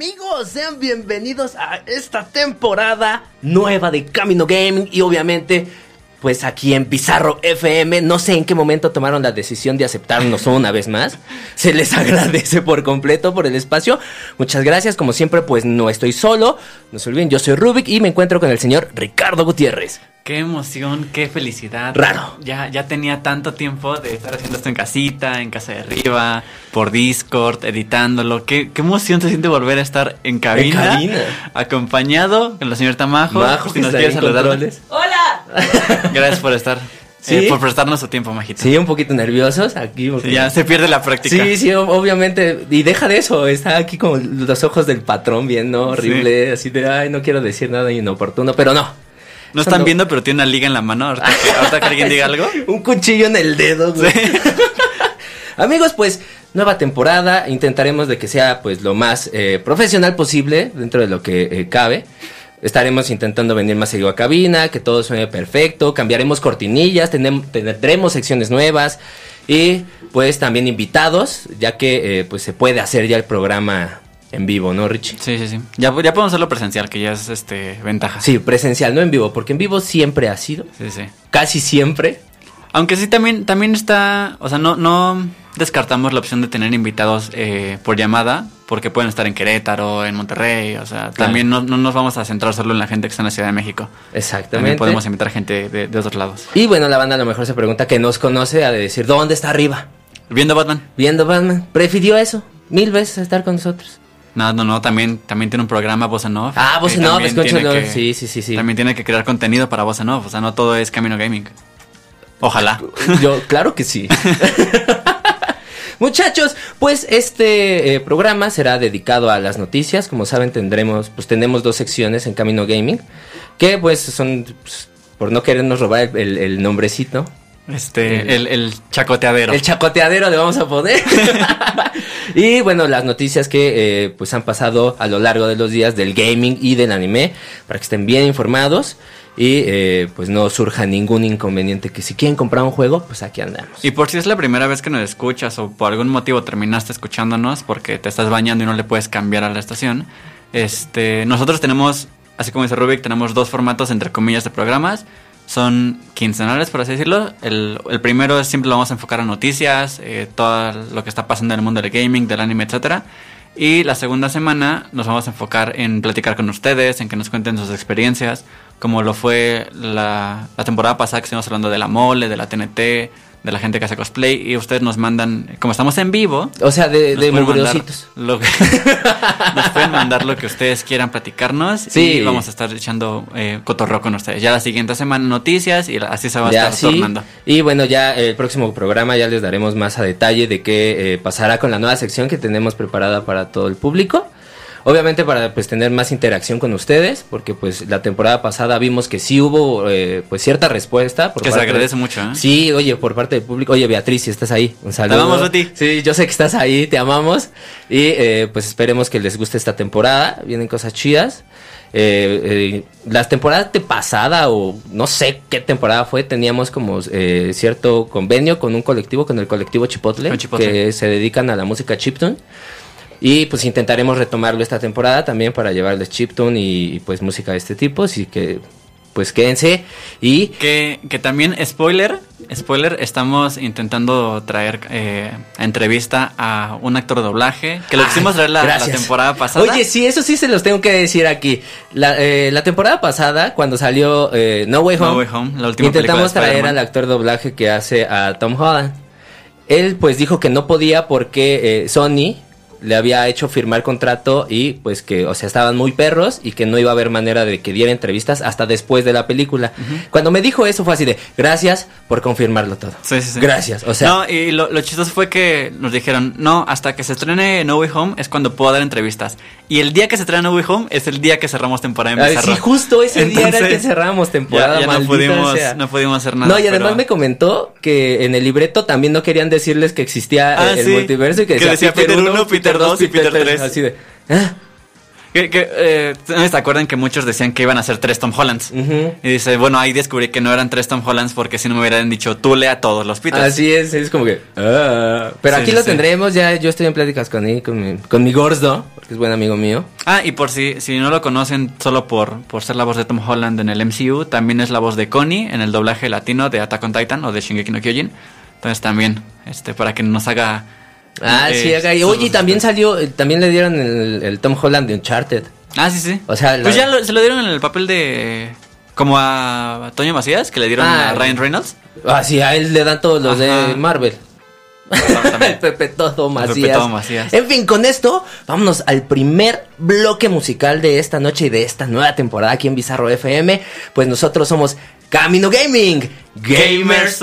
Amigos, sean bienvenidos a esta temporada nueva de Camino Gaming y obviamente pues aquí en Pizarro FM, no sé en qué momento tomaron la decisión de aceptarnos una vez más. Se les agradece por completo por el espacio. Muchas gracias, como siempre pues no estoy solo. No se olviden, yo soy Rubik y me encuentro con el señor Ricardo Gutiérrez. Qué emoción, qué felicidad. Raro. Ya, ya tenía tanto tiempo de estar haciendo esto en casita, en casa de arriba, por Discord, editándolo. Qué, qué emoción se siente volver a estar en cabina. En cabina. Acompañado con la señorita Majo. Majo, si que nos quiere saludar. ¡Hola! Gracias por estar. Sí. eh, por prestarnos su tiempo, Majito. Sí, un poquito nerviosos aquí. porque- Sí, ya se pierde la práctica. Sí, sí, obviamente. Y deja de eso, está aquí con los ojos del patrón viendo horrible, así de, ay, no quiero decir nada inoportuno, pero no. No están viendo, pero tiene una liga en la mano. Ahorita que, ahorita que alguien diga algo. Un cuchillo en el dedo, güey. Amigos, pues, nueva temporada. Intentaremos de que sea, pues, lo más eh, profesional posible dentro de lo que eh, cabe. Estaremos intentando venir más seguido a cabina, que todo suene perfecto. Cambiaremos cortinillas, tendremos secciones nuevas. Y, pues, también invitados, ya que, eh, pues, se puede hacer ya el programa en vivo, ¿no, Richie? Sí, sí, sí. Ya, ya podemos hacerlo presencial, que ya es este ventaja. Sí, presencial, no en vivo, porque en vivo siempre ha sido, sí, sí. casi siempre. Aunque sí también, también está, o sea, no, no descartamos la opción de tener invitados eh, por llamada, porque pueden estar en Querétaro, en Monterrey, o sea, también no, no nos vamos a centrar solo en la gente que está en la Ciudad de México. Exactamente. También podemos invitar gente de, de otros lados. Y bueno, la banda a lo mejor se pregunta que nos conoce a de decir, ¿dónde está arriba? Viendo Batman. Viendo Batman. Prefirió eso, mil veces estar con nosotros. No, no, no, también, también tiene un programa Voz en Off. Ah, Voz que en Off, también escúchalo. tiene que- Sí, sí, sí, sí. También tiene que crear contenido para Voz en Off, o sea, no todo es Camino Gaming. Ojalá. Yo, claro que sí. Muchachos, pues este eh, programa será dedicado a las noticias. Como saben, tendremos, pues tenemos dos secciones en Camino Gaming. Que pues son, pues, por no querernos robar el, el- el nombrecito. Este, el, el chacoteadero. El chacoteadero le vamos a poner. y bueno, las noticias que eh, pues han pasado a lo largo de los días del gaming y del anime, para que estén bien informados y eh, pues no surja ningún inconveniente que si quieren comprar un juego, pues aquí andamos. Y por si es la primera vez que nos escuchas o por algún motivo terminaste escuchándonos porque te estás bañando y no le puedes cambiar a la estación, este, nosotros tenemos, así como dice Rubik, tenemos dos formatos entre comillas de programas. Son quincenales, por así decirlo. El, el primero siempre lo vamos a enfocar a noticias, eh, todo lo que está pasando en el mundo del gaming, del anime, etcétera. Y la segunda semana nos vamos a enfocar en platicar con ustedes, en que nos cuenten sus experiencias, como lo fue la, la temporada pasada que estuvimos hablando de la mole, de la TNT, de la gente que hace cosplay, y ustedes nos mandan, como estamos en vivo, O sea, de, de mugrositos. lo que- nos pueden mandar lo que ustedes quieran platicarnos Sí. y vamos a estar echando eh, cotorreo con ustedes. Ya la siguiente semana noticias y así se va a Ya, estar sí. tornando. Y bueno, ya el próximo programa ya les daremos más a detalle de qué eh, pasará con la nueva sección que tenemos preparada para todo el público. Obviamente para pues tener más interacción con ustedes, porque pues la temporada pasada vimos que sí hubo eh, pues cierta respuesta. Por Que se agradece mucho, ¿eh? Sí, oye, por parte del público. Oye, Beatriz, si estás ahí, un saludo. amamos, Betty. Sí, yo sé que estás ahí, te amamos. Y eh, pues esperemos que les guste esta temporada. Vienen cosas chidas. Eh, eh, la temporada de pasada o no sé qué temporada fue, teníamos como eh, cierto convenio con un colectivo, con el colectivo Chipotle. que se dedican a la música chiptune. Y pues intentaremos retomarlo esta temporada también para llevarles chiptune y, y, pues música de este tipo, así que pues quédense y Que, que también, spoiler, spoiler, estamos intentando traer eh, a entrevista a un actor de doblaje, que lo quisimos traer la, temporada pasada. Oye, sí, eso sí se los tengo que decir aquí. La, eh, la temporada pasada, cuando salió eh, No Way Home, No Way Home, la última película intentamos traer al actor de doblaje que hace a Tom Holland. Él pues dijo que no podía porque eh, Sony le había hecho firmar contrato y pues que, o sea, estaban muy perros y que no iba a haber manera de que diera entrevistas hasta después de la película. Cuando me dijo eso fue así de, gracias por confirmarlo todo. Sí, sí, sí. Gracias, o sea. No, y lo, lo chistoso fue que nos dijeron, no, hasta que se estrene No Way Home es cuando puedo dar entrevistas. Y el día que se estrena No Way Home es el día que cerramos temporada en Bizarro. sí, justo ese día era Entonces, que cerramos temporada. Ya, ya no, pudimos, sea. no pudimos hacer nada. No, y además pero- me comentó que en el libreto también no querían decirles que existía Ah, el sí. multiverso y que Que decía, Peter uno, uno, Peter dos y Peter tres. Así de, ah, Que, que, eh, ¿Se acuerdan que muchos decían que iban a ser tres Tom Hollands? Y dice, bueno, ahí descubrí que no eran tres Tom Hollands porque si no me hubieran dicho, tú lea todos los Peters. Así es, es como que. ah. Pero Sí, aquí sí, lo sí. tendremos, ya yo estoy en pláticas con él, con mi, con mi Gordo, porque es buen amigo mío. Ah, y por si, si no lo conocen solo por, por ser la voz de Tom Holland en el MCU, también es la voz de Connie en el doblaje latino de Attack on Titan o de Shingeki no Kyojin. Entonces también, este, para que nos haga... Ah, eh, sí, acá. Y, Oye, y también salió, eh, también le dieron el, el Tom Holland de Uncharted. Ah, sí, sí. O sea, la- Pues ya lo- se lo dieron en el papel de... Como a Toño Macías, que le dieron Ah, a Ryan Reynolds. Ah, sí, a él le dan todos los Ajá. de Marvel. El Pepe Todo Macías. Pepe Todo Macías. En fin, con esto, vámonos al primer bloque musical de esta noche y de esta nueva temporada aquí en Bizarro FM. Pues nosotros somos Camino Gaming. Gamers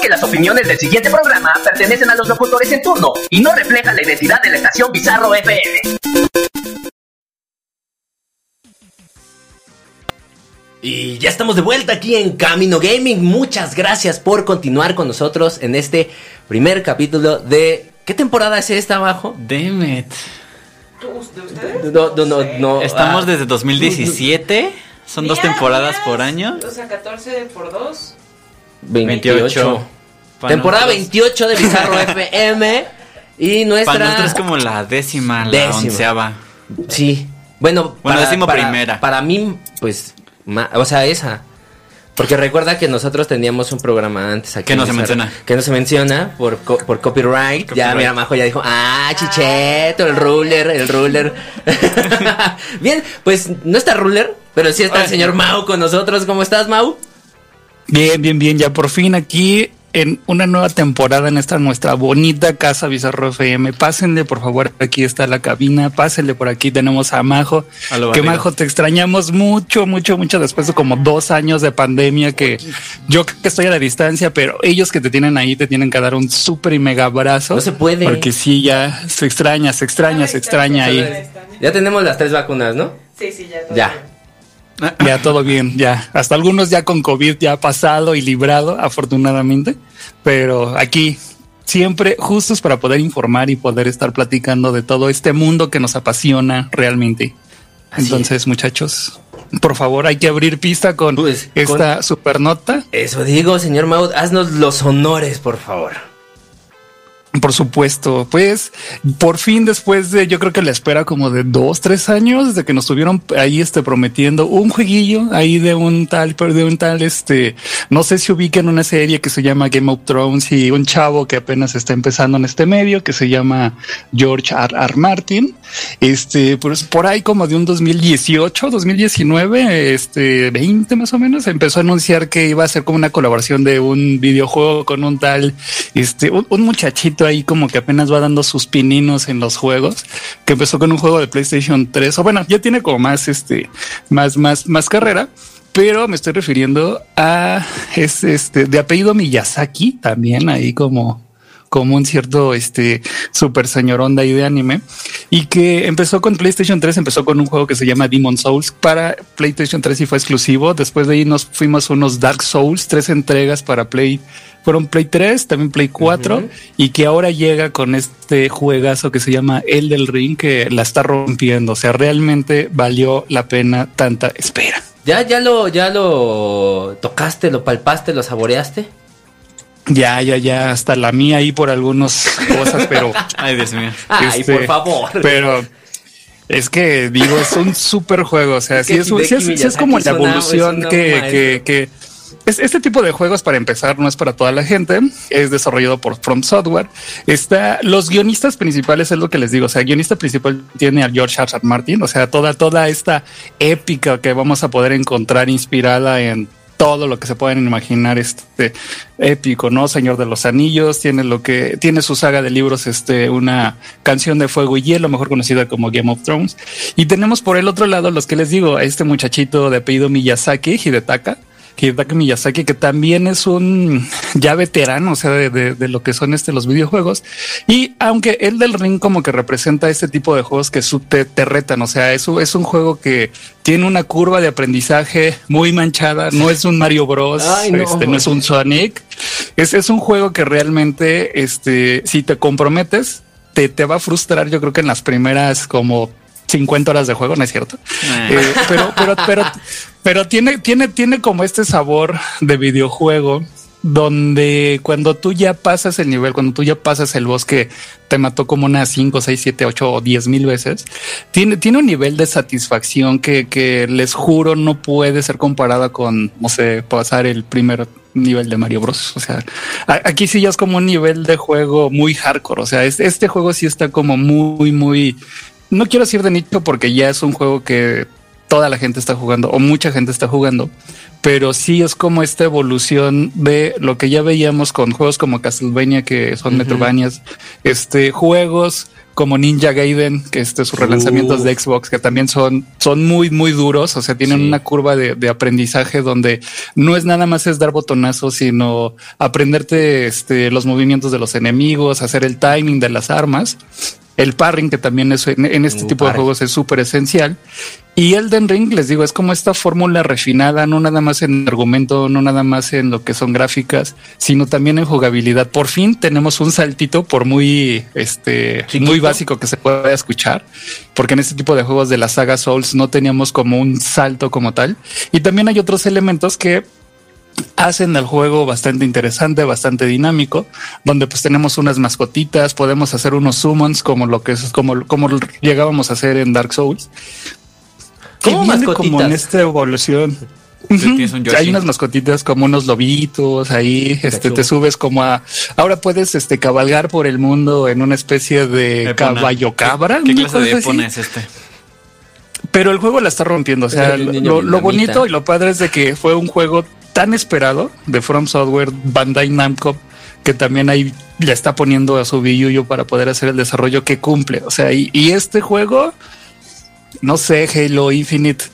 que las opiniones del siguiente programa pertenecen a los locutores en turno y no reflejan la identidad de la estación Bizarro FM. Y ya estamos de vuelta aquí en Camino Gaming. Muchas gracias por continuar con nosotros en este primer capítulo de... ¿Qué temporada es esta abajo? Damn it. No, no, no, no. Estamos ah, desde 2017. Son dos temporadas por año. O sea, 14 por 2. 28. Para Temporada nosotros- 28 de Bizarro FM. Y nuestra... Para nosotros es como la décima, la Décima. onceava. Sí. Bueno, Bueno, para, primera. Para mí, pues, ma- o sea, esa. Porque recuerda que nosotros teníamos un programa antes aquí. Que no se menciona. Que no se menciona por, co- por copyright. Ya, Copyright. mira, Majo ya dijo, ah, Chicheto, el ruler, el ruler. Bien, pues no está ruler, pero sí está el señor Mau con nosotros. ¿Cómo estás, Mau? Bien, bien, bien. Ya por fin aquí en una nueva temporada en esta nuestra bonita casa Bizarro FM. Pásenle, por favor, aquí está la cabina. Pásenle por aquí. Tenemos a Majo. A lo Que. Majo, te extrañamos mucho, mucho, mucho después de como dos años de pandemia que yo que estoy a la distancia, pero ellos que te tienen ahí te tienen que dar un súper y mega abrazo. No se puede. Porque sí, ya se extraña, se extraña, se extraña ahí. Ya tenemos las tres vacunas, ¿no? Sí, sí, ya. todo Ya. bien. Ya todo bien, ya. Hasta algunos ya con COVID ya pasado y librado, afortunadamente. Pero aquí siempre justos para poder informar y poder estar platicando de todo este mundo que nos apasiona realmente. Así Entonces, muchachos, por favor, hay que abrir pista con Pues, esta super nota. Eso digo, señor Mau, haznos los honores, por favor. Por supuesto, pues por fin después de yo creo que la espera como de dos, tres años desde que nos estuvieron ahí este prometiendo un jueguillo ahí de un tal, pero de un tal este, no sé si ubiquen una serie que se llama Game of Thrones y un chavo que apenas está empezando en este medio que se llama George R. R. Martin. Este, pues por ahí como de un 2018, 2019, este 20 más o menos, empezó a anunciar que iba a ser como una colaboración de un videojuego con un tal, este, un muchachito ahí como que apenas va dando sus pininos en los juegos, que empezó con un juego de PlayStation 3, o bueno, ya tiene como más, este, más, más, más carrera. Pero me estoy refiriendo a es este de apellido Miyazaki, también ahí como como un cierto este super señorón de ahí de anime y que empezó con PlayStation 3, empezó con un juego que se llama Demon Souls para PlayStation 3 y fue exclusivo. Después de ahí nos fuimos a unos Dark Souls, tres entregas para Play, fueron Play 3, también Play 4 y que ahora llega con este juegazo que se llama El del Ring que la está rompiendo. O sea, realmente valió la pena tanta espera. ¿Ya, ya lo, ya lo tocaste, lo palpaste, lo saboreaste? Ya, ya, ya, hasta la mía ahí por algunas cosas, pero Ay, Dios mío. Ay, Este, por favor. Pero es que digo, es un super juego. O sea, Es sí que es, un- sí es- Hideki sí es como la evolución que, que, que es, este tipo de juegos para empezar no es para toda la gente. Es desarrollado por From Software. Está los guionistas principales es lo que les digo. O sea, el guionista principal tiene a George R. R. Martin. O sea, toda, toda esta épica que vamos a poder encontrar inspirada en todo lo que se pueden imaginar este épico, ¿no? Señor de los Anillos, tiene lo que tiene su saga de libros, este, una canción de fuego y hielo, mejor conocida como Game of Thrones. Y tenemos por el otro lado los que les digo, a este muchachito de apellido Miyazaki, Hidetaka, Hidetaka Miyazaki, que también es un ya veterano, o sea, de, de- de lo que son este los videojuegos. Y aunque el del ring como que representa este tipo de juegos que su- te, te retan, o sea, es, un- es un juego que tiene una curva de aprendizaje muy manchada, no es un Mario Bros, Ay, no. este, no es un Sonic, es, es un juego que realmente, este, si te comprometes, te, te va a frustrar, yo creo que en las primeras como 50 horas de juego, ¿no es cierto? Eh. Eh, pero, pero, pero, pero tiene, tiene, tiene como este sabor de videojuego donde cuando tú ya pasas el nivel, cuando tú ya pasas el bosque, te mató como unas 5, 6, 7, 8 o 10 mil veces, tiene, tiene un nivel de satisfacción que, que les juro no puede ser comparada con, no sé, pasar el primer nivel de Mario Bros. O sea, aquí sí ya es como un nivel de juego muy hardcore. O sea, es- este juego sí está como muy, muy, no quiero decir de nicho porque ya es un juego que toda la gente está jugando o mucha gente está jugando, pero sí es como esta evolución de lo que ya veíamos con juegos como Castlevania que son Metroidvanias, este juegos como Ninja Gaiden, que este sus relanzamientos de Xbox, que también son, son muy, muy duros. O sea, tienen Sí. una curva de, de aprendizaje donde no es nada más es dar botonazos, sino aprenderte este, los movimientos de los enemigos, hacer el timing de las armas. El parring, que también es en, en este Uh, tipo de juegos es súper esencial. Y Elden Ring, les digo, es como esta fórmula refinada, no nada más en argumento, no nada más en lo que son gráficas, sino también en jugabilidad. Por fin tenemos un saltito, por muy, este, Chiquito. muy básico que se pueda escuchar, porque en este tipo de juegos de la saga Souls no teníamos como un salto como tal. Y también hay otros elementos que hacen al juego bastante interesante, bastante dinámico, donde pues tenemos unas mascotitas, podemos hacer unos summons como lo que es como, como llegábamos a hacer en Dark Souls. ¿Cómo viene como en mascotitas? esta evolución. Hay unas mascotitas como unos lobitos ahí, este, te subes como a, ahora puedes, este, cabalgar por el mundo en una especie de caballo cabra. ¿Qué, clase de Epona es este? Pero el juego la está rompiendo, o sea, lo, bonito y lo padre es de que fue un juego tan esperado de From Software, Bandai Namco, que también ahí le está poniendo a su billuyo para poder hacer el desarrollo que cumple. O sea, y, y este juego, no sé, Halo Infinite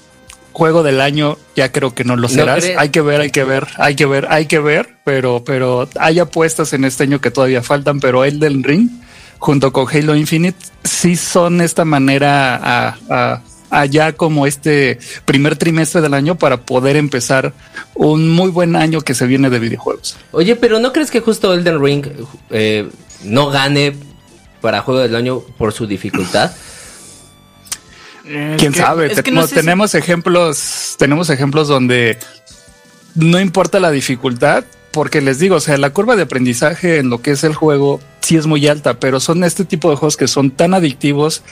juego del año, ya creo que no lo serás. hay que ver, hay que ver, hay que ver, hay que ver, pero, pero hay apuestas en este año que todavía faltan, pero el del Ring, junto con Halo Infinite, sí son esta manera a, allá como este primer trimestre del año para poder empezar un muy buen año que se viene de videojuegos. Oye, pero ¿no crees que justo Elden Ring eh, no gane para juego del año por su dificultad? Quién sabe, tenemos, ejemplos, tenemos ejemplos donde no importa la dificultad, porque les digo, o sea, la curva de aprendizaje en lo que es el juego sí es muy alta, pero son este tipo de juegos que son tan adictivos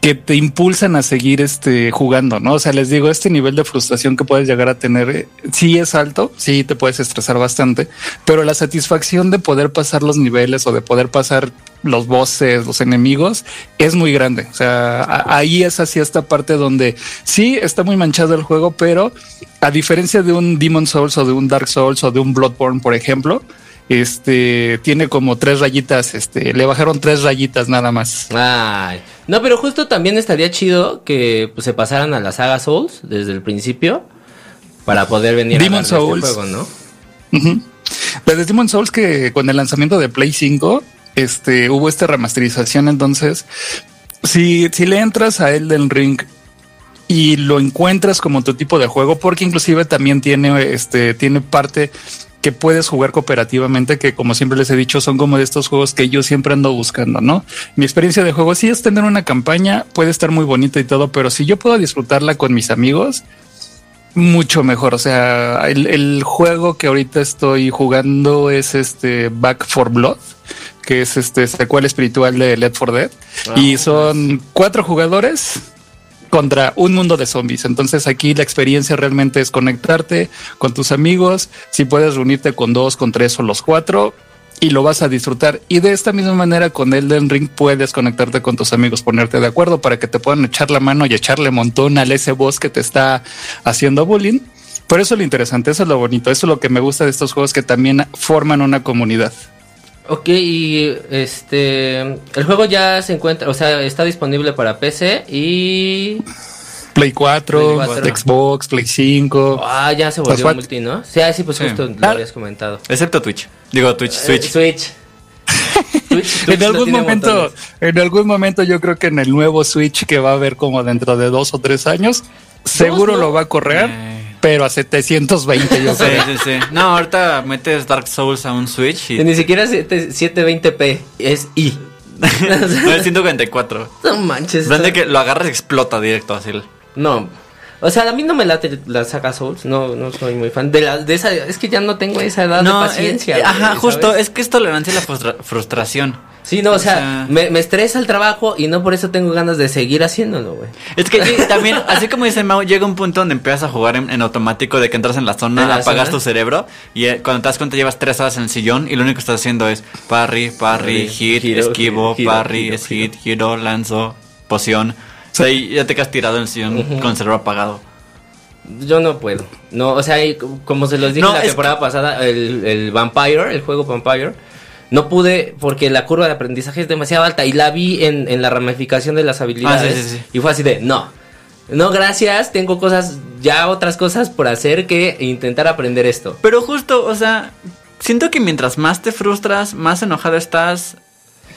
que te impulsan a seguir este jugando, ¿no? O sea, les digo, este nivel de frustración que puedes llegar a tener eh, sí es alto, sí te puedes estresar bastante, pero la satisfacción de poder pasar los niveles o de poder pasar los bosses, los enemigos, es muy grande. O sea, ahí es así esta parte donde sí está muy manchado el juego, pero a diferencia de un Demon Souls o de un Dark Souls o de un Bloodborne, por ejemplo, este tiene como tres rayitas, este, le bajaron tres rayitas nada más. Ay, no, pero justo también estaría chido que pues, se pasaran a la saga Souls desde el principio para poder venir Demon a este Souls. Este juego, ¿no? Desde Demon Souls que con el lanzamiento de Play 5, este, hubo esta remasterización, entonces, si, si le entras a Elden Ring y lo encuentras como tu tipo de juego, porque inclusive también tiene, este, tiene parte que puedes jugar cooperativamente, que como siempre les he dicho, son como de estos juegos que yo siempre ando buscando, ¿no? Mi experiencia de juego sí es tener una campaña, puede estar muy bonita y todo, pero si yo puedo disfrutarla con mis amigos, mucho mejor. O sea, el, juego que ahorita estoy jugando es este Back for Blood, que es este secuela espiritual de Left 4 Dead. Ah, y son cuatro jugadores contra un mundo de zombies. Entonces aquí la experiencia realmente es conectarte con tus amigos, si puedes reunirte con dos, con tres o los cuatro y lo vas a disfrutar. Y de esta misma manera con Elden Ring puedes conectarte con tus amigos, ponerte de acuerdo para que te puedan echar la mano y echarle montón al ese boss que te está haciendo bullying. Por eso es lo interesante, eso es lo bonito, eso es lo que me gusta de estos juegos que también forman una comunidad. Ok, y este. El juego ya se encuentra, o sea, está disponible para PC y. Play 4, Xbox, Play 5. Ah, ya se volvió multi, ¿no? Sí, ah, sí, pues justo lo ah. habías comentado. Excepto Twitch. Digo, Twitch, eh, Switch. Switch. en algún momento, en algún momento yo creo que en el nuevo Switch que va a haber como dentro de dos o tres años, seguro lo va a correr. Eh pero a 720 yo creo. Sí, sí, sí. No, ahorita metes Dark Souls a un Switch y... Ni siquiera 720p, es I. no, es 144. No manches. Está... que lo agarras y explota directo así. No. O sea, a mí no me late la saga Souls, no, no soy muy fan de la, de esa, es que ya no tengo esa edad de paciencia. Eh, ajá, justo, es que es tolerancia a la frustración. Sí, no, o, sea, me, me, estresa el trabajo y no por eso tengo ganas de seguir haciéndolo, güey. Es que también, así como dice Mau, llega un punto donde empiezas a jugar en, automático de que entras en la zona, apagas tu cerebro y eh, cuando te das cuenta llevas tres horas en el sillón y lo único que estás haciendo es parry, parry, hit, esquivo, parry, hit, giro, lanzo, poción. O sea, y ya te quedas tirado en el sillón con el cerebro apagado. Yo no puedo. No, o sea, como se los dije la temporada pasada, el, el Vampire, el juego Vampire no pude porque la curva de aprendizaje es demasiado alta y la vi en, en la ramificación de las habilidades ah, y fue así de, no, no, gracias, tengo cosas, ya otras cosas por hacer que intentar aprender esto. Pero justo, o sea, siento que mientras más te frustras, más enojado estás,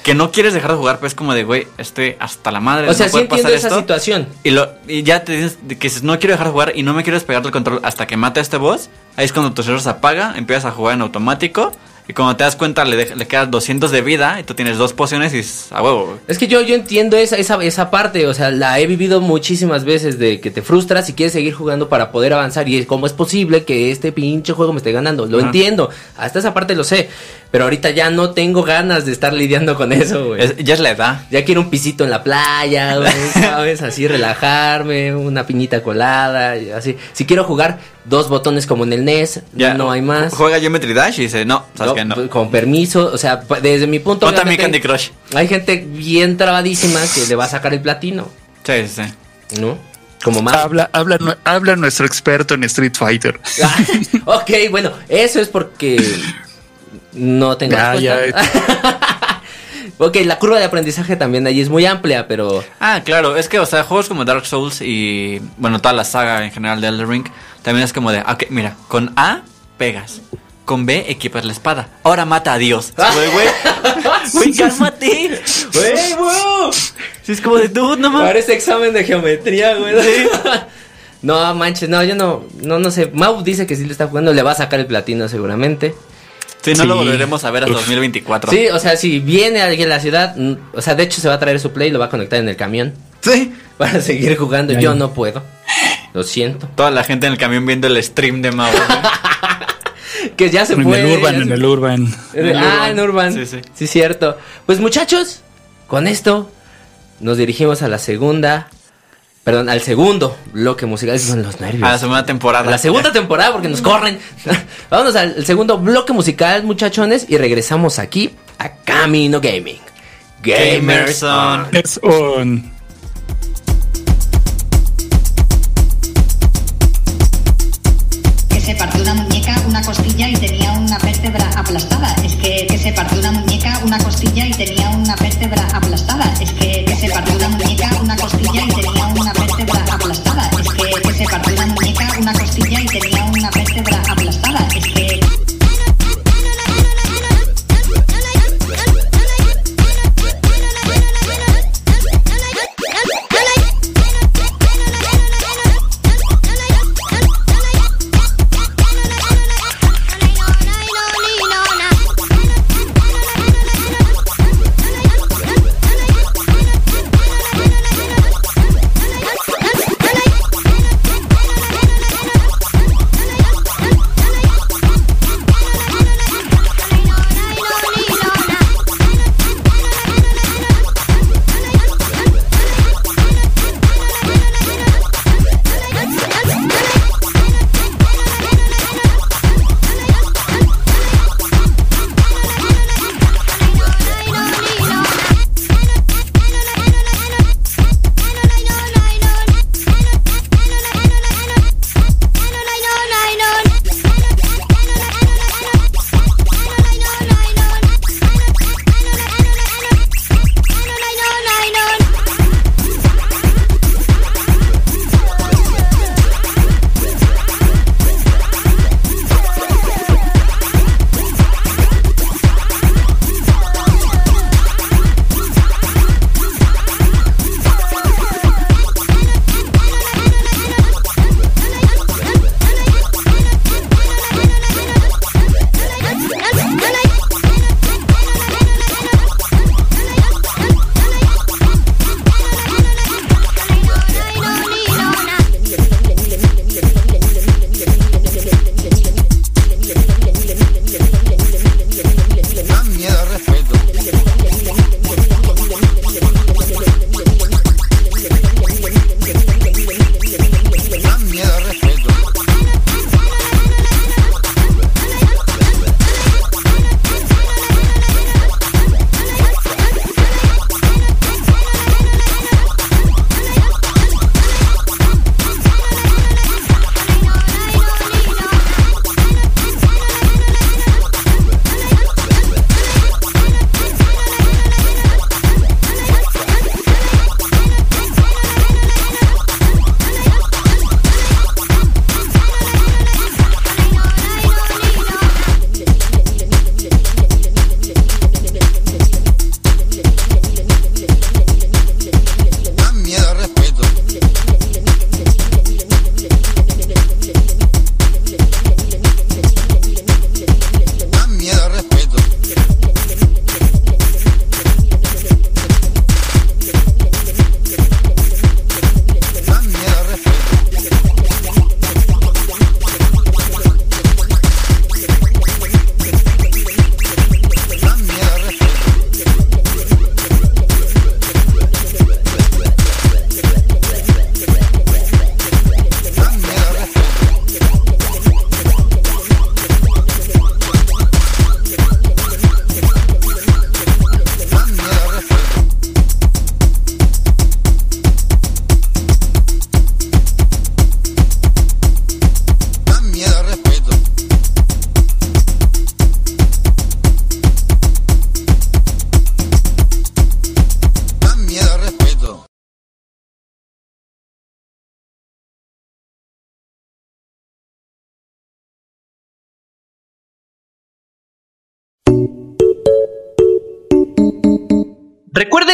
que no quieres dejar de jugar, pues como de, güey, estoy hasta la madre. O sea, sí entiendo esa situación. Y, lo, y ya te dices que no quiero dejar de jugar y no me quiero despegar del control hasta que mate a este boss. Ahí es cuando tu cerebro se apaga, empiezas a jugar en automático y cuando te das cuenta le, le quedas 200 de vida y tú tienes dos pociones y es a huevo. Es que yo, yo entiendo esa, esa, esa parte, o sea, la he vivido muchísimas veces de que te frustras y quieres seguir jugando para poder avanzar y es cómo es posible que este pinche juego me esté ganando. Lo entiendo, hasta esa parte lo sé. Pero ahorita ya no tengo ganas de estar lidiando con eso, güey. ya es la edad. Ya quiero un pisito en la playa, güey, ¿sabes? Así relajarme, una piñita colada, y así. Si quiero jugar dos botones como en el NES, ya no hay más. Juega Geometry Dash y dice, no, sabes que no. Pues, con permiso, o sea, desde mi punto de vista. también Candy Crush. Hay gente bien trabadísima que le va a sacar el platino. Sí, sí, sí. ¿No? Como más. Habla, habla, habla nuestro experto en Street Fighter. Ah, ok, bueno, eso es porque no tengo ah, ok, la curva de aprendizaje también ahí es muy amplia, pero... Ah, claro, es que, o sea, juegos como Dark Souls y, bueno, toda la saga en general de Elden Ring, también es como de, ok, mira, con A pegas, con B equipas la espada, ahora mata a Dios. Güey, güey, güey, cálmate. Güey, wow. Si es como de, tú, no mames. Parece examen de geometría, güey. No, manches, no, yo no, no, no sé. Mau dice que si le está jugando, le va a sacar el platino seguramente. Sí, no lo volveremos a ver hasta 2024. Sí, o sea, si viene alguien a la ciudad, mm, o sea, de hecho se va a traer su play y lo va a conectar en el camión. Sí. Para seguir jugando. Yo no puedo. Lo siento. Toda la gente en el camión viendo el stream de Mau. que ya se fue. En el Urban, en el Urban. ah, en Urban. Sí, sí. Sí, cierto. Pues muchachos, con esto nos dirigimos a la segunda Perdón, al segundo bloque musical. son los nervios. A la segunda temporada. A la segunda temporada porque nos corren. Vámonos al segundo bloque musical, muchachones. Y regresamos aquí a Camino Gaming. Gamerson. Es on. Que se partió una muñeca, una costilla y tenía una vértebra aplastada. Es que, que se partió una muñeca, una costilla y tenía una vértebra aplastada. Es que,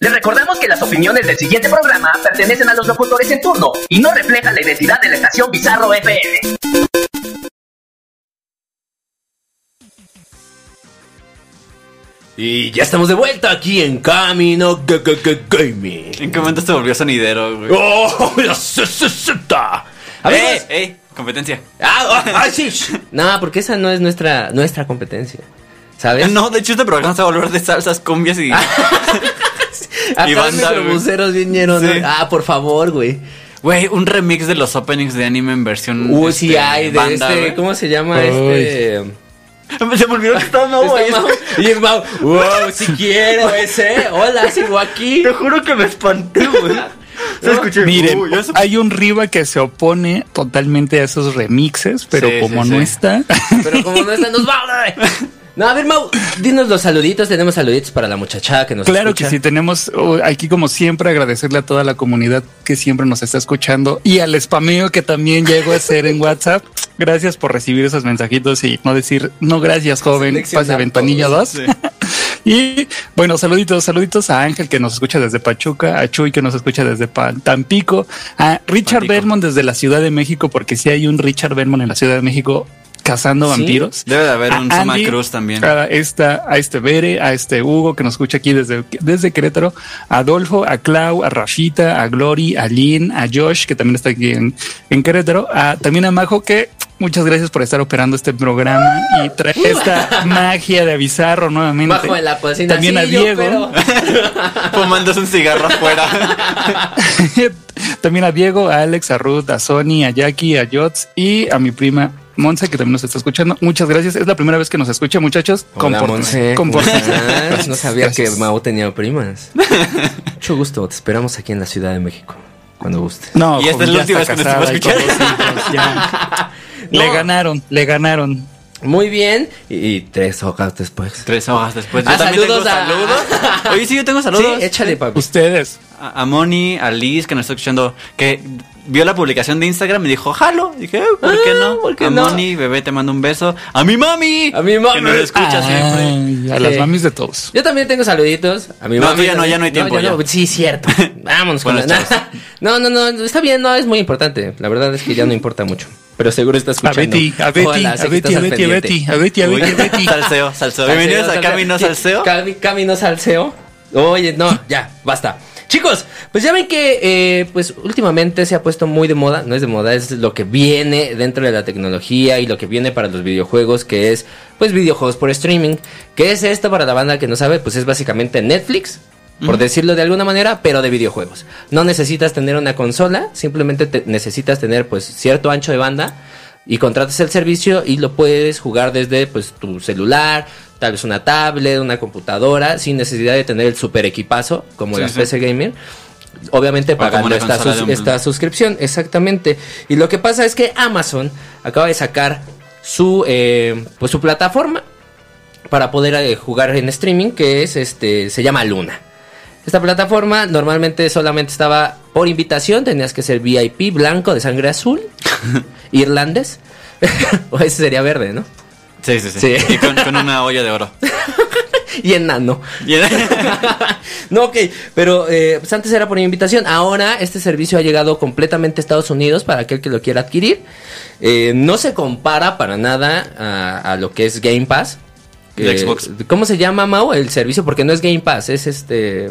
Les recordamos que las opiniones del siguiente programa pertenecen a los locutores en turno y no reflejan la identidad de la estación Bizarro FM. Y ya estamos de vuelta aquí en Camino G -G -G Gaming. ¿En qué momento se volvió sonidero, güey? ¡Oh! ¡La! Amigos. ¡Eh! ¡Eh! Competencia. ¡Ah! ah, ¡Ay, sí! No, porque esa no es nuestra, nuestra competencia. ¿Sabes? No, de hecho este programa se va a volver de salsas, cumbias y... Y banda, bien llenos. Sí. Ah, por favor, güey. Güey, un remix de los openings de anime en versión... Uy, sí este, hay de banda, este. ¿cómo se llama Uy. este? Se me olvidó que estaba Mau ahí. Está Mau. Y es Mau, wow, si quiero ese. Hola, sigo aquí. Te juro que me espanté, güey. Se escuché, Miren, uy, hay un Riva que se opone totalmente a esos remixes, pero Sí, como sí, no sí. está, Pero como no está, nos va. güey. No, a ver, Mau, dinos los saluditos. Tenemos saluditos para la muchachada que nos claro escucha. que sí, tenemos oh, aquí como siempre agradecerle a toda la comunidad que siempre nos está escuchando y al spameo que también llegó a ser en WhatsApp. Gracias por recibir esos mensajitos y no decir, no gracias joven, pase ventanilla todos. 2. Y bueno, saluditos, saluditos a Ángel que nos escucha desde Pachuca, a Chuy que nos escucha desde Tampico, a Richard Tampico. Belmont desde la Ciudad de México, porque sí hay un Richard Belmont en la Ciudad de México cazando ¿Sí? vampiros. Debe de haber A un Soma Andy, Cruz también. A, esta, a este Bere, a este Hugo que nos escucha aquí desde, desde Querétaro, a Adolfo, a Clau, a Rafita, a Glory, a Lynn, a Josh, que también está aquí en, en Querétaro, a, también a Majo, que muchas gracias por estar operando este programa y traer esta magia de Bizarro nuevamente. Bajo en la cocina. También Sí, a Diego. pero- Fumándose un cigarro afuera. también a Diego, a Alex, a Ruth, a Sony, a Jackie, a Jots y a mi prima Monse, que también nos está escuchando. Muchas gracias. Es la primera vez que nos escucha, muchachos. Hola, Monse. No sabía Gracias. que Mau tenía primas. Mucho gusto. Te esperamos aquí en la Ciudad de México. Cuando guste. No, Y esta es la última vez que nos va a. No. Le ganaron, le ganaron. Muy bien. Y, y tres hojas después. Tres hojas después. Yo Ah, también tengo saludos a- saludos. Oye, sí, yo tengo saludos. Sí, échale, papi. Ustedes. A, a Moni, a Liz, que nos está escuchando, que vio la publicación de Instagram y dijo, jalo. Dije, "Eh, ¿por qué Ah, no? ¿por qué a no? Moni, bebé, te mando un beso. A mi mami. A mi mami. Que nos escucha siempre. A las mamis de todos. Yo también tengo saluditos. A mi No, mami ya no, ya no hay tiempo, ya. Sí, cierto. Vámonos con la... No, no, no. Está bien, no, es muy importante. La verdad es que ya no importa mucho. Pero seguro está A escuchando. Betty, a Betty, Hola, a sé que Betty, estás a Betty, a. Betty, a Betty, a Betty, a Betty. Salseo, salseo. Bienvenidos a Caminos al SEO. Cami- Caminos al SEO. Oye, no, ya, basta. Chicos, pues ya ven que eh, pues últimamente se ha puesto muy de moda, no es de moda, es lo que viene dentro de la tecnología y lo que viene para los videojuegos, que es pues videojuegos por streaming. ¿Qué es esto para la banda que no sabe? Pues es básicamente Netflix, por decirlo de alguna manera, pero de videojuegos. No necesitas tener una consola, simplemente te- necesitas tener pues cierto ancho de banda y contratas el servicio y lo puedes jugar desde pues tu celular, tal vez una tablet, una computadora, sin necesidad de tener el super equipazo como Sí, la sí. PC Gamer. Obviamente pagando esta, sus- un- esta suscripción, exactamente. Y lo que pasa es que Amazon acaba de sacar su eh, pues su plataforma para poder eh, jugar en streaming que es este se llama Luna. Esta plataforma normalmente solamente estaba por invitación, tenías que ser VIP blanco de sangre azul, irlandés, o ese sería verde, ¿no? Sí, sí, sí. Sí. Y con, con una olla de oro. Y enano. No, ok, pero eh, pues antes era por invitación. Ahora este servicio ha llegado completamente a Estados Unidos para aquel que lo quiera adquirir. Eh, no se compara para nada a, a lo que es Game Pass. De Eh, Xbox. ¿Cómo se llama, Mau, el servicio? Porque no es Game Pass, es este...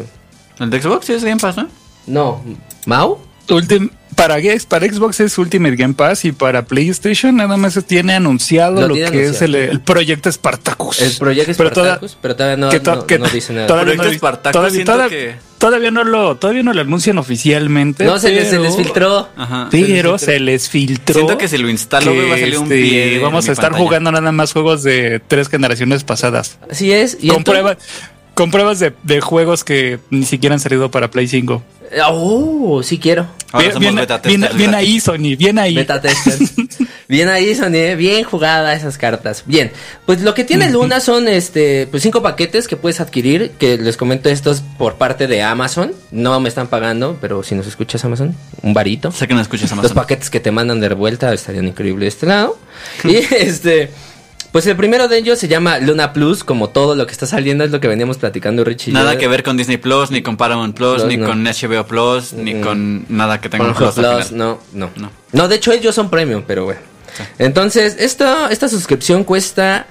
El de Xbox sí es Game Pass, ¿no? No, ¿Mau? Ultim- para, Xbox es Ultimate Game Pass y para PlayStation nada más se tiene anunciado Lo lo, tiene que es el, el proyecto Spartacus. El proyecto Pero toda- Spartacus, pero todavía no, que to- no- que no dice nada. Todavía, Proyecto no, Spartacus, todavía, siento toda- que- todavía no lo todavía no lo anuncian oficialmente. No, se les, se pero- les filtró. Ajá. Pero se les filtró. Siento que si lo instalo, güey, va a salir un este, pie Vamos a estar pantalla. jugando nada más juegos de tres generaciones pasadas. Así es. Y Comprueba, con pruebas de, de juegos que ni siquiera han salido para Play 5. Oh, sí quiero. Ahora Bien, somos bien, beta bien- ahí, Sony, bien ahí. Beta bien ahí, Sony, ¿eh? bien jugada esas cartas. Bien, pues lo que tiene Luna son este, pues cinco paquetes que puedes adquirir, que les comento estos por parte de Amazon. No me están pagando, pero si nos escuchas Amazon, un varito. Sé que no escuchas Los Amazon. paquetes que te mandan de vuelta estarían increíbles de este lado. y este, pues el primero de ellos se llama Luna Plus, como todo lo que está saliendo es lo que veníamos platicando Richie. Nada yo. que ver con Disney Plus, ni con Paramount Plus, Plus, ni no. con HBO Plus, ni Mm. con nada que tenga Pornhub Plus. no, no, No. no. de hecho ellos son premium, pero bueno. Entonces, esta, esta suscripción cuesta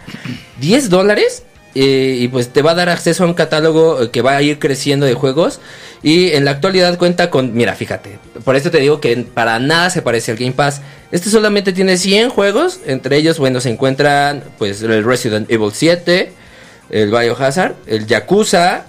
10 dólares y pues te va a dar acceso a un catálogo eh, que va a ir creciendo de juegos y en la actualidad cuenta con, mira, fíjate, por eso te digo que para nada se parece al Game Pass. Este solamente tiene 100 juegos, entre ellos, bueno, se encuentran pues el Resident Evil 7, el Biohazard, el Yakuza,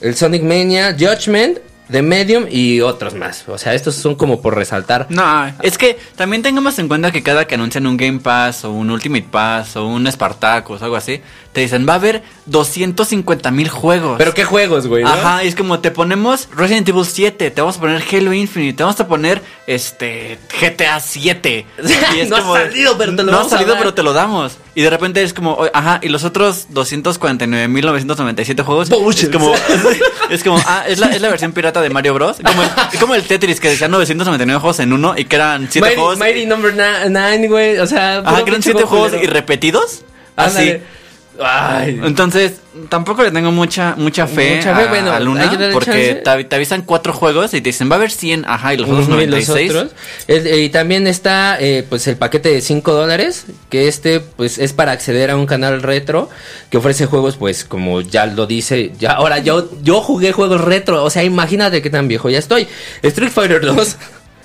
el Sonic Mania, Judgment, The Medium y otros más. O sea, estos son como por resaltar. No, es que también tengamos en cuenta que cada que anuncian un Game Pass o un Ultimate Pass o un Spartacus o algo así, te dicen va a haber 250 mil juegos. Pero qué juegos, güey. ¿no? Ajá, y es como te ponemos Resident Evil 7, te vamos a poner Halo Infinite, te vamos a poner este GTA 7. Y es No ha salido, pero te lo No vamos ha salido, pero te lo damos. Y de repente es como, ajá, y los otros 249.997 juegos Bullshit. es como es como ah, es la, es la versión pirata de Mario Bros. Como el, es como el Tetris que decía 999 juegos en uno y que eran 7 Mighty, juegos. Mighty Number 9, güey. O sea, Ajá, que eran pinche 7 juegos y repetidos. Así. Ándale. Ay. Entonces, tampoco le tengo mucha mucha fe, Mucha fe, a, bueno, a hay Luna que darle porque te, te avisan cuatro juegos y te dicen va a haber 100, ajá, y los otros Ujú, y 96. los otros. El- eh, y también está eh, pues el paquete de 5 dólares, que este pues es para acceder a un canal retro que ofrece juegos pues como ya lo dice, ya ahora yo yo jugué juegos retro, o sea, imagínate qué tan viejo ya estoy. Street Fighter 2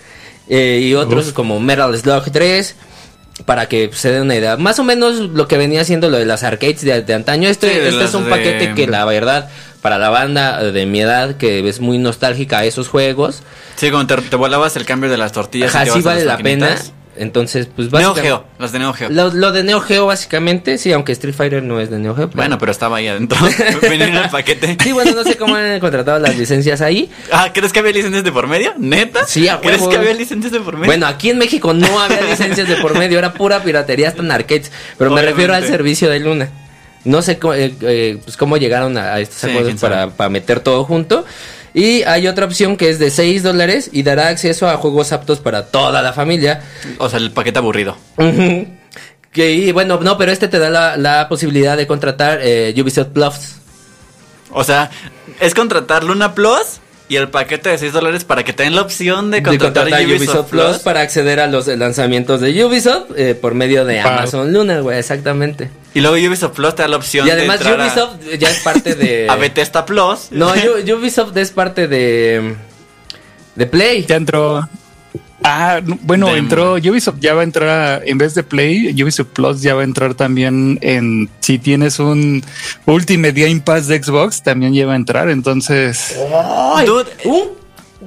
eh, y otros como Metal Slug 3 para que se den una idea. Más o menos lo que venía siendo lo de las arcades de, de antaño. Este, Sí, de este es un de- paquete que la verdad, para la banda de mi edad, que es muy nostálgica a esos juegos, Sí, cuando te, te volabas el cambio de las tortillas. Ajá, sí vale la pena. Entonces, pues Neo básicamente- Geo, las de Neo Geo. Lo, lo de Neo Geo, básicamente, sí, aunque Street Fighter no es de Neo Geo. Bueno, pero estaba ahí adentro. Venía en el paquete. Sí, bueno, no sé cómo han contratado las licencias ahí. Ah, ¿crees que había licencias de por medio? ¿Neta? Sí, a ¿Crees que había licencias de por medio? Bueno, aquí en México no había licencias de por medio, era pura piratería hasta en arcades. Pero me refiero al Obviamente. servicio de Luna. No sé cómo, eh, eh, pues cómo llegaron a, a estos Sí, acuerdos para, para meter todo junto. Y hay otra opción que es de 6 dólares y dará acceso a juegos aptos para toda la familia. O sea, el paquete aburrido. Que, y bueno, no, pero este te da la, la posibilidad de contratar eh, Ubisoft Plus. O sea, es contratar Luna Plus y el paquete de 6 dólares para que te den la opción de De contratar, contratar Ubisoft, Ubisoft Plus para acceder a los lanzamientos de Ubisoft eh, por medio de Wow. Amazon Luna, güey, exactamente. Y luego Ubisoft Plus te da la opción Y además de entrar a- Ubisoft ya es parte de... a, Bethesda Plus. No, Ubisoft es parte de... De Play. Ya entró. Ah, no, bueno, Demo. entró Ubisoft, ya va a entrar, a- en vez de Play, Ubisoft Plus ya va a entrar también en, si tienes un Ultimate Game Pass de Xbox, también ya va a entrar, entonces... Ay, Dude, un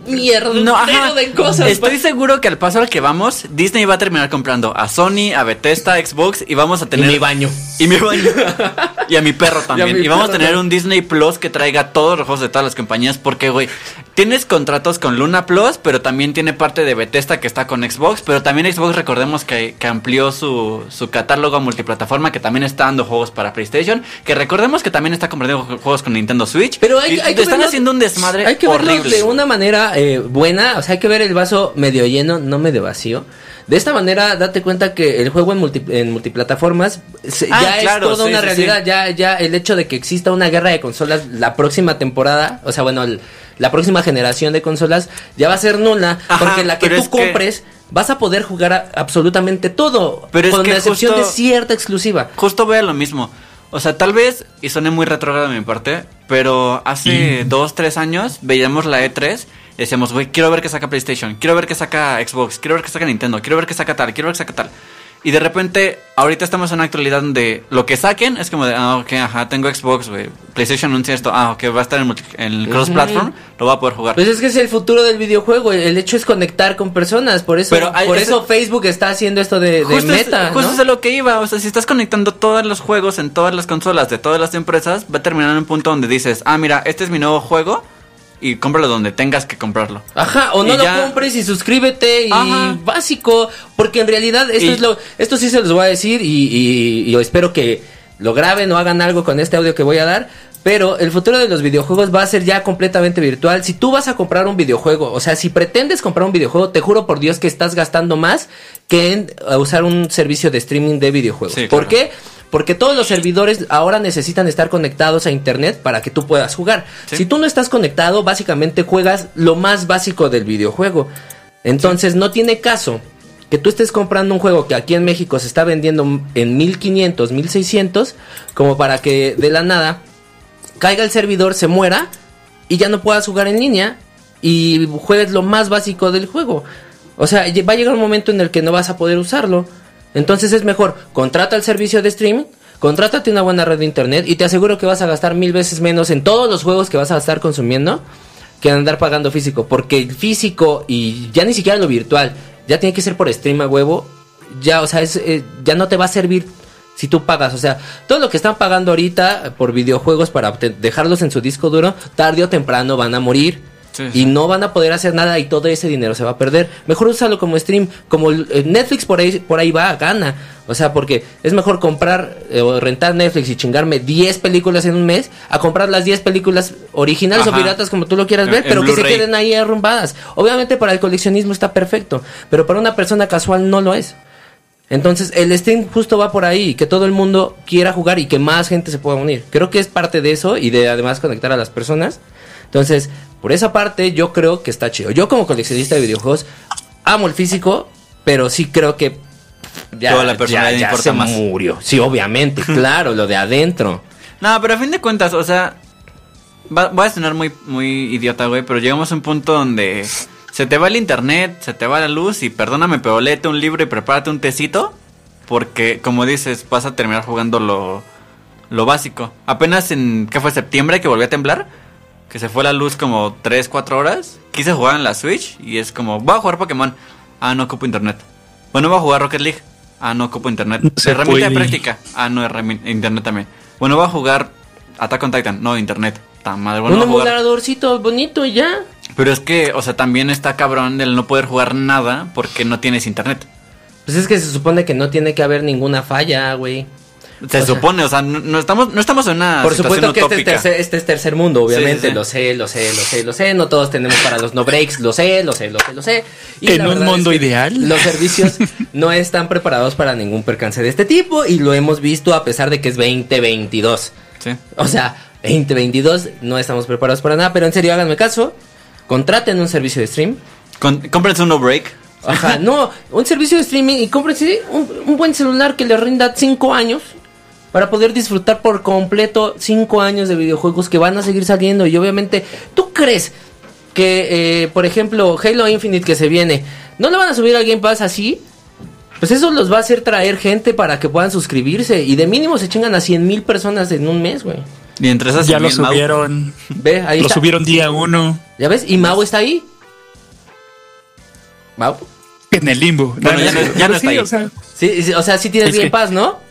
mierdero No, ajá. de cosas. Estoy seguro que al paso al que vamos, Disney va a terminar comprando a Sony, a Bethesda, a Xbox y vamos a Y tener mi baño. y mi baño y a mi perro también. Y, vamos a tener también. un Disney Plus que traiga todos los juegos de todas las compañías porque güey, tienes contratos con Luna Plus, pero también tiene parte de Bethesda que está con Xbox, pero también Xbox recordemos que, que amplió su, su catálogo multiplataforma que también está dando juegos para PlayStation, que recordemos que también está comprando ju- juegos con Nintendo Switch. Pero hay, Y hay que están verlo- haciendo un desmadre Hay que verlo horrible. de una manera eh, buena. O sea, hay que ver el vaso medio lleno, no medio vacío. De esta manera, date cuenta que el juego en, multi- en multiplataformas se- Ah, ya claro, es toda sí, una sí, realidad. sí. Ya, ya el hecho de que exista una guerra de consolas la próxima temporada, o sea, bueno, el- la próxima generación de consolas ya va a ser nula, Ajá, porque la que tú que- compres vas a poder jugar a- absolutamente todo, Pero con la excepción justo- de cierta exclusiva. Justo vea lo mismo. O sea, tal vez, y soné muy retrógrado de mi parte, pero hace dos, tres años veíamos la E3 y decíamos, güey, quiero ver qué saca PlayStation, quiero ver qué saca Xbox, quiero ver qué saca Nintendo, quiero ver qué saca tal, quiero ver qué saca tal. Y de repente, ahorita estamos en una actualidad donde lo que saquen es como de, ah, ok, ajá, tengo Xbox, güey. PlayStation anuncia esto, ah, ok, va a estar en, el cross-platform, lo va a poder jugar. Pues es que es el futuro del videojuego, el hecho es conectar con personas, por eso, Pero por eso Facebook está haciendo esto de, meta. justo es lo que iba, o sea, si estás conectando todos los juegos en todas las consolas de todas las empresas, va a terminar en un punto donde dices, ah, mira, este es mi nuevo juego y cómpralo donde tengas que comprarlo. Ajá, o no lo compres y suscríbete y básico, porque en realidad esto es lo esto sí se los voy a decir y, y, espero que lo graben o hagan algo con este audio que voy a dar. Pero el futuro de los videojuegos va a ser ya completamente virtual. Si tú vas a comprar un videojuego, o sea, si pretendes comprar un videojuego, te juro por Dios que estás gastando más que en usar un servicio de streaming de videojuegos. ¿Por qué? Porque todos los servidores ahora necesitan estar conectados a internet para que tú puedas jugar. Si tú no estás conectado, básicamente juegas lo más básico del videojuego. Entonces no tiene caso que tú estés comprando un juego que aquí en México se está vendiendo en 1500, 1600, como para que de la nada caiga el servidor, se muera y ya no puedas jugar en línea y juegues lo más básico del juego. O sea, va a llegar un momento en el que no vas a poder usarlo. Entonces es mejor, contrata el servicio de streaming, contrátate una buena red de internet y te aseguro que vas a gastar mil veces menos en todos los juegos que vas a estar consumiendo que andar pagando físico. Porque el físico y ya ni siquiera lo virtual, ya tiene que ser por stream a huevo. Ya, o sea, es, eh, ya no te va a servir si tú pagas. O sea, todo lo que están pagando ahorita por videojuegos para dejarlos en su disco duro, tarde o temprano van a morir y no van a poder hacer nada y todo ese dinero se va a perder. Mejor úsalo como stream, como Netflix por ahí, por ahí va, gana. O sea, porque es mejor comprar eh, o rentar Netflix y chingarme 10 películas en un mes a comprar las 10 películas originales o piratas como tú lo quieras ver, pero que se queden ahí arrumbadas. Obviamente para el coleccionismo está perfecto, pero para una persona casual no lo es. Entonces el stream justo va por ahí, que todo el mundo quiera jugar y que más gente se pueda unir. Creo que es parte de eso y de además conectar a las personas. Entonces, por esa parte, yo creo que está chido. Yo, como coleccionista de videojuegos, amo el físico, pero sí creo que ya, la persona ya, se murió. Sí, obviamente, claro, lo de adentro. No, pero a fin de cuentas, o sea, va, voy a sonar muy, muy idiota, güey, pero llegamos a un punto donde se te va el internet, se te va la luz y perdóname, pero léete un libro y prepárate un tecito, porque como dices, vas a terminar jugando lo, lo básico. Apenas en, ¿qué fue? Septiembre que volvió a temblar que se fue la luz como 3, 4 horas. Quise jugar en la Switch y es como, voy a jugar Pokémon. Ah, no ocupo internet. Bueno, voy a jugar Rocket League. Ah, no ocupo internet. herramienta de práctica. Ah, no, internet también. Bueno, voy a jugar Attack on Titan. No, internet. Está madre. Bueno, Un emuladorcito bonito y ya. Pero es que, o sea, también está cabrón el no poder jugar nada porque no tienes internet. Pues es que se supone que no tiene que haber ninguna falla, güey. Se supone, o sea, no, estamos, no estamos en una. Por supuesto que este es, tercer, este es tercer mundo, obviamente, lo sé, lo sé, lo sé, lo sé. No todos tenemos para los no breaks, lo sé, lo sé, lo sé, lo sé. Y en un mundo ideal. Los servicios no están preparados para ningún percance de este tipo y lo hemos visto a pesar de que es 2022. Sí. O sea, 2022 no estamos preparados para nada, pero en serio, háganme caso. Contraten un servicio de stream. Con, cómprense un no break. Ajá, no, un servicio de streaming y cómprense un, un buen celular que le rinda 5 años para poder disfrutar por completo cinco años de videojuegos que van a seguir saliendo. Y obviamente, ¿tú crees que, eh, por ejemplo, Halo Infinite que se viene, no le van a subir al Game Pass así? Pues eso los va a hacer traer gente para que puedan suscribirse. Y de mínimo se chingan a 100 mil personas en un mes, güey. Y entre esas ya lo subieron. Ve, ahí lo subieron día uno. ¿Ya ves? ¿Y Mau está ahí? ¿Mau? En el limbo. ya, no, está ahí. O sea, sí, o sea, sí tienes Game Pass, ¿no?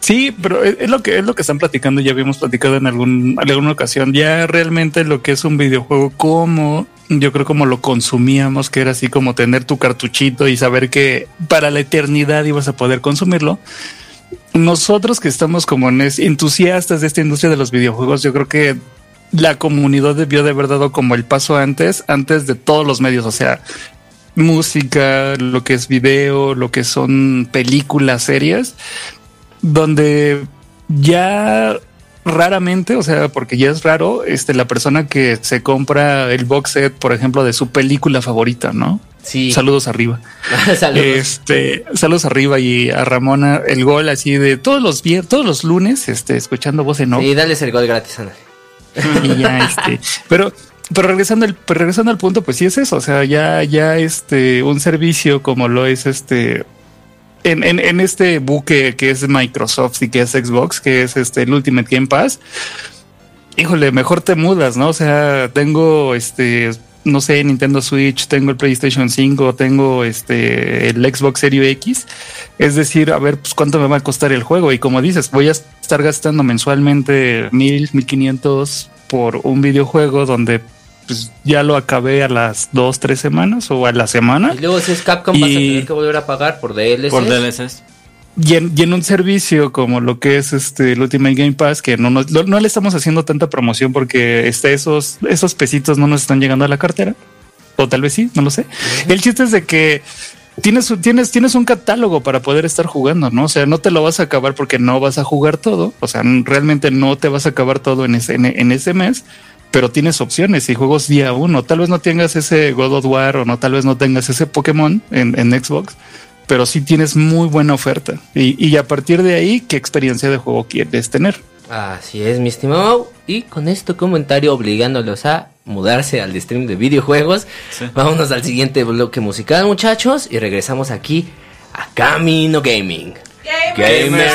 Sí, pero es lo que es lo que están platicando, ya habíamos platicado en algún alguna ocasión, ya realmente lo que es un videojuego como yo creo como lo consumíamos, que era así como tener tu cartuchito y saber que para la eternidad ibas a poder consumirlo. Nosotros que estamos como entusiastas de esta industria de los videojuegos, yo creo que la comunidad debió de haber dado como el paso antes, antes de todos los medios, o sea, música, lo que es video, lo que son películas, series, donde ya raramente, o sea, porque ya es raro, este, la persona que se compra el box set, por ejemplo, de su película favorita, ¿no? Sí. Saludos arriba. saludos. Este, saludos arriba y a Ramona el gol así de todos los todos los lunes, este, escuchando voz en off. Y dales el gol gratis, Ana. Y ya, este, pero, pero regresando al, regresando al punto, pues sí es eso, o sea, ya, ya, este, un servicio como lo es este, en, en, este buque que es Microsoft y que es Xbox, que es este el Ultimate Game Pass, híjole, mejor te mudas, ¿no? O sea, tengo este no sé, Nintendo Switch, tengo el PlayStation 5, tengo este el Xbox Series X. Es decir, a ver, pues cuánto me va a costar el juego. Y como dices, voy a estar gastando mensualmente mil, mil quinientos por un videojuego donde pues ya lo acabé a las dos, tres semanas o a la semana. Y luego si es Capcom vas a tener que volver a pagar por DLCs. Por DLCs. Y en, un servicio como lo que es este el Ultimate Game Pass, que no, no, le estamos haciendo tanta promoción porque este, esos, esos pesitos no nos están llegando a la cartera. O tal vez sí, no lo sé. El chiste es de que tienes, tienes, tienes un catálogo para poder estar jugando, ¿no? O sea, no te lo vas a acabar porque no vas a jugar todo. O sea, realmente no te vas a acabar todo en ese, en, ese mes, pero tienes opciones y juegos día uno. Tal vez no tengas ese God of War o no, tal vez no tengas ese Pokémon en, en Xbox pero sí tienes muy buena oferta. Y, a partir de ahí, ¿qué experiencia de juego quieres tener? Así es, mi estimado. Y con este comentario obligándolos a mudarse al stream de videojuegos, vámonos al siguiente bloque musical, muchachos, y regresamos aquí a Camino Gaming. Gamers,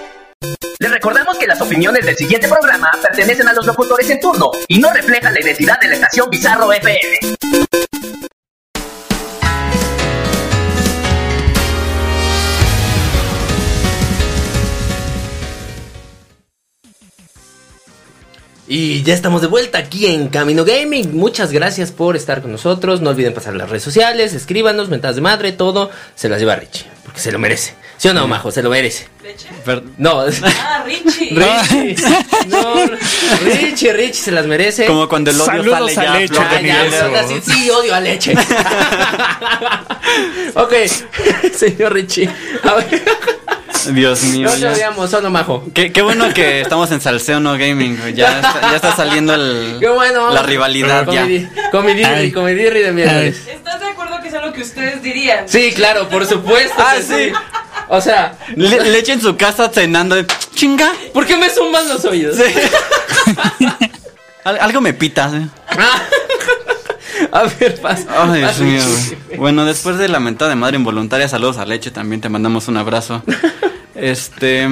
Les recordamos que las opiniones del siguiente programa pertenecen a los locutores en turno y no reflejan la identidad de la estación Bizarro FM. Y ya estamos de vuelta aquí en Camino Gaming. Muchas gracias por estar con nosotros. No olviden pasar las redes sociales, escríbanos, mentadas de madre, todo. Se las lleva Richie, porque se lo merece. ¿Sí o no, Majo? Se lo merece. ¿Leche? no. Ah, Richie. Richie. No, Richie, Richie se las merece. Como cuando el odio Saludos sale a Leche. ya, sí, sí, odio a Leche. ok, señor Richie. A ver. Dios mío. No te odiamos, solo Majo. Qué, qué, bueno que estamos en Salseo No Gaming. Ya está, ya está saliendo el, qué bueno, la rivalidad. Comedi ya. Comedirri, comedirri de miércoles. ¿Estás de acuerdo que es lo que ustedes dirían? Sí, claro, por supuesto. Ah, sí. O sea, Le, leche en su casa cenando. Chinga. ¿Por qué me suman los oídos? Sí. Algo me pita. ¿eh? A ver, pasa. Ay, Dios mío. Bueno, después de la mentada de madre involuntaria, saludos a Leche. También te mandamos un abrazo. Este,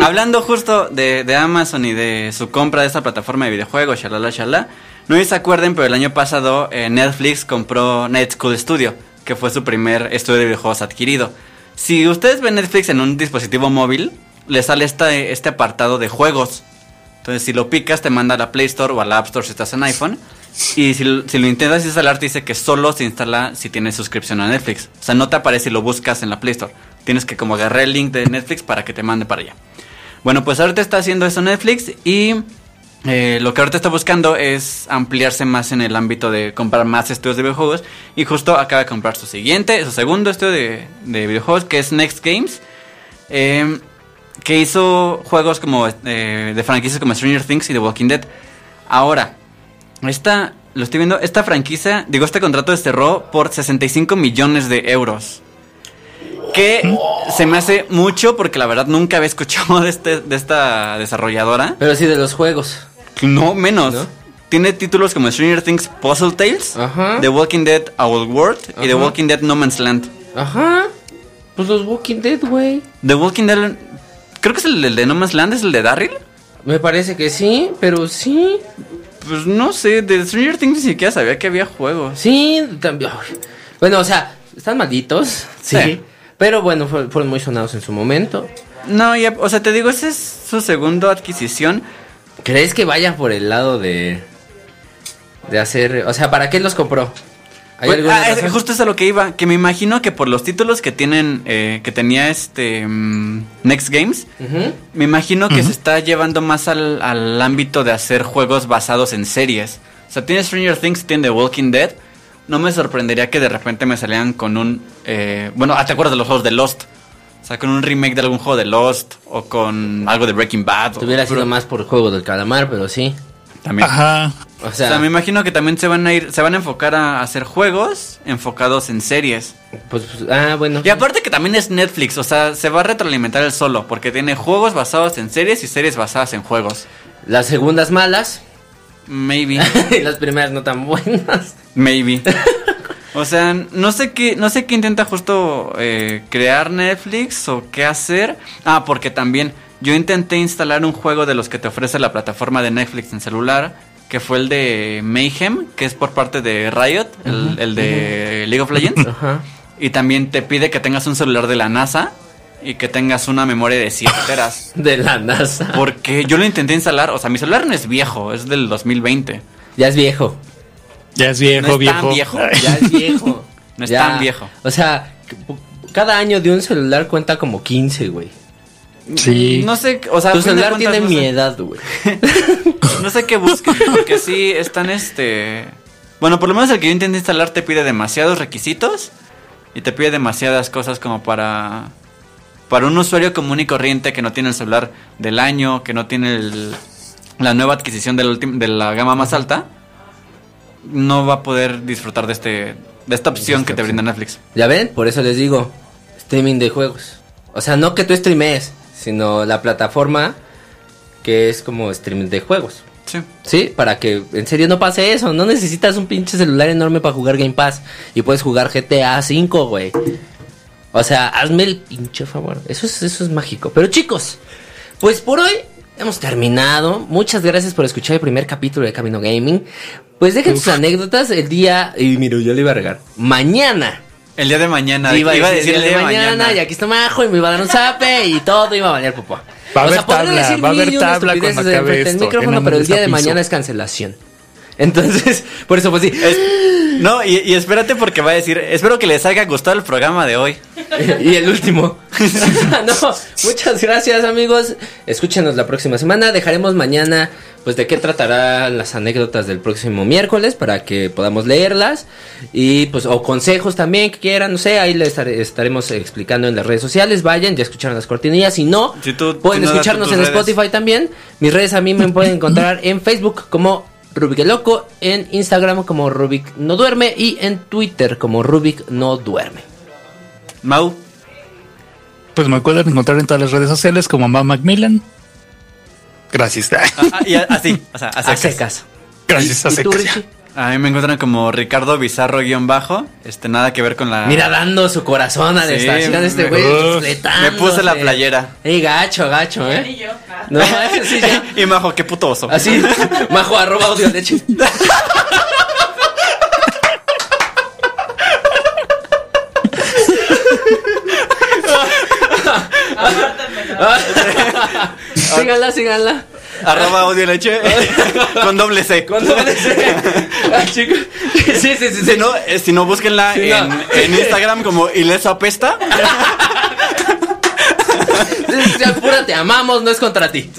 hablando justo de, de, Amazon y de su compra de esta plataforma de videojuegos, shalala, shalala. No sé si se acuerden, pero el año pasado eh, Netflix compró Net School Studio, que fue su primer estudio de videojuegos adquirido. Si ustedes ven Netflix en un dispositivo móvil, le sale este apartado de juegos. Entonces, si lo picas, te manda a la Play Store o a la App Store si estás en iPhone. Y si, lo- si lo intentas instalar, te dice que solo se instala si tienes suscripción a Netflix. O sea, no te aparece si lo buscas en la Play Store. Tienes que como agarrar el link de Netflix para que te mande para allá. Bueno, pues ahorita está haciendo eso Netflix y eh, lo que ahorita está buscando es ampliarse más en el ámbito de comprar más estudios de videojuegos. Y justo acaba de comprar su siguiente, su segundo estudio de, de videojuegos, que es Next Games. eh, que hizo juegos como eh, de franquicias como Stranger Things y The Walking Dead. Ahora, esta, lo estoy viendo, esta franquicia, digo, este contrato se cerró por 65 millones de euros. Que se me hace mucho porque la verdad nunca había escuchado de, este, de esta desarrolladora. Pero sí de los juegos. No, menos. ¿No? Tiene títulos como Stranger Things Puzzle Tales, Ajá. The Walking Dead Old World y The. Walking Dead No Man's Land. Ajá. Pues los Walking Dead, güey. The Walking Dead, creo que es el, el de No Man's Land, es el de Darryl. Me parece que sí, pero sí. Pues no sé, de Stranger Things ni siquiera sabía que había juegos. Sí, también. Bueno, o sea, están malditos. Sí. Sí. Pero bueno, fue- fueron muy sonados en su momento. No, ya, o sea, te digo, esa es su segunda adquisición. ¿Crees que vaya por el lado de. de hacer. O sea, ¿para qué los compró? ¿Hay Pues, alguna ah, es- justo es a lo que iba, que me imagino que por los títulos que tienen, eh, que tenía este mm, Next Games, me imagino que se está llevando más al, al ámbito de hacer juegos basados en series. O sea, tiene Stranger Things, tiene The Walking Dead. No me sorprendería que de repente me salieran con un... eh, bueno, ah, ¿te acuerdas de los juegos de Lost? O sea, con un remake de algún juego de Lost o con algo de Breaking Bad. o- Hubiera sido más por juego del calamar, pero sí. También. Ajá. O O sea, sea, me imagino que también se van a ir, se van a enfocar a hacer juegos enfocados en series. pues, pues, ah, bueno. Y aparte que también es Netflix, o sea, se va a retroalimentar el solo, porque tiene juegos basados en series y series basadas en juegos. Las segundas malas Maybe, y las primeras no tan buenas. maybe. O sea, no sé qué, no sé qué intenta justo eh, crear Netflix o qué hacer. Ah, porque también yo intenté instalar un juego de los que te ofrece la plataforma de Netflix en celular, que fue el de Mayhem, que es por parte de Riot, el, el de League of Legends. Ajá. Y también te pide que tengas un celular de la NASA y que tengas una memoria de 7 teras. De la NASA. Porque yo lo intenté instalar, o sea, mi celular no es viejo, es del 2020. Ya es viejo. Ya es viejo, No es viejo. tan viejo. Ya es viejo. No es Ya. tan viejo. O sea, cada año de un celular cuenta como 15, güey. Sí. No sé, o sea, Tu celular cuentas, tiene no mi sé- edad, güey. No sé qué busquen, porque sí están este. Bueno, por lo menos el que yo intenté instalar te pide demasiados requisitos y te pide demasiadas cosas como para. Para un usuario común y corriente que no tiene el celular del año, que no tiene el- la nueva adquisición del de la gama más alta, no va a poder disfrutar de este de esta opción que te brinda Netflix. Ya ven, por eso les digo, streaming de juegos. O sea, no que tú streamees, sino la plataforma que es como streaming de juegos. Sí. Sí, para que en serio no pase eso. No necesitas un pinche celular enorme para jugar Game Pass. Y puedes jugar GTA 5, güey. O sea, hazme el pinche favor. Eso es, eso es mágico. Pero chicos, pues por hoy hemos terminado. Muchas gracias por escuchar el primer capítulo de Camino Gaming. Pues dejen sus anécdotas el día. Y mira, yo le iba a regar. Mañana. El día de mañana. Iba, a decir el día de mañana, y aquí está Majo y me iba a dar un zape y todo iba a valer popó. Va a haber tabla, va a haber tabla cuando acabe esto, micrófono, en pero el día de Piso. mañana es cancelación. Entonces, por eso pues sí. No, y, y espérate porque va a decir, espero que les haya gustado el programa de hoy. y el último. no, muchas gracias amigos. Escúchenos la próxima semana. Dejaremos mañana pues de qué tratarán las anécdotas del próximo miércoles para que podamos leerlas y pues o consejos también que quieran, no sé, ahí les estaremos explicando en las redes sociales. Vayan, ya escucharon las cortinillas, si no, Si tú- pueden si no das escucharnos en redes. Spotify también. Mis redes a mí me pueden encontrar en Facebook como Rubik el Loco, en Instagram como Rubik no duerme y en Twitter como Rubik no duerme. Mau, Pues me pueden encontrar en todas las redes sociales como Mamá Macmillan. Gracias. ah, ah, y a- así, o sea, a secas. Gracias, a ¿Y tú, secas. A mí me encuentran como Ricardo Bizarro guion bajo, este nada que ver con la Mira, dando su corazón a la Sí, estación este güey. Me puse la playera. Ey, gacho, gacho, Y ¿eh? yo. ah. No, sí, ya. y Majo, qué puto oso. Así, majo, arroba audio leche. ¿no? síganla, síganla. Arroba odio leche. con doble C. Con doble C. Ah, chicos. Sí, sí, sí, sí. Si no, eh, si no búsquenla en, Instagram como Ileso Apesta. Sí, Apura, te amamos, no es contra ti.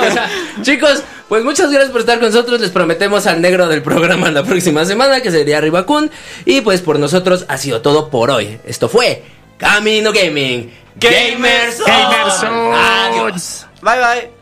Chicos, pues muchas gracias por estar con nosotros. Les prometemos al negro del programa la próxima semana, que sería Ribacun. Y pues por nosotros ha sido todo por hoy. Esto fue Camino Gaming. Gamers. Gamers Bye bye.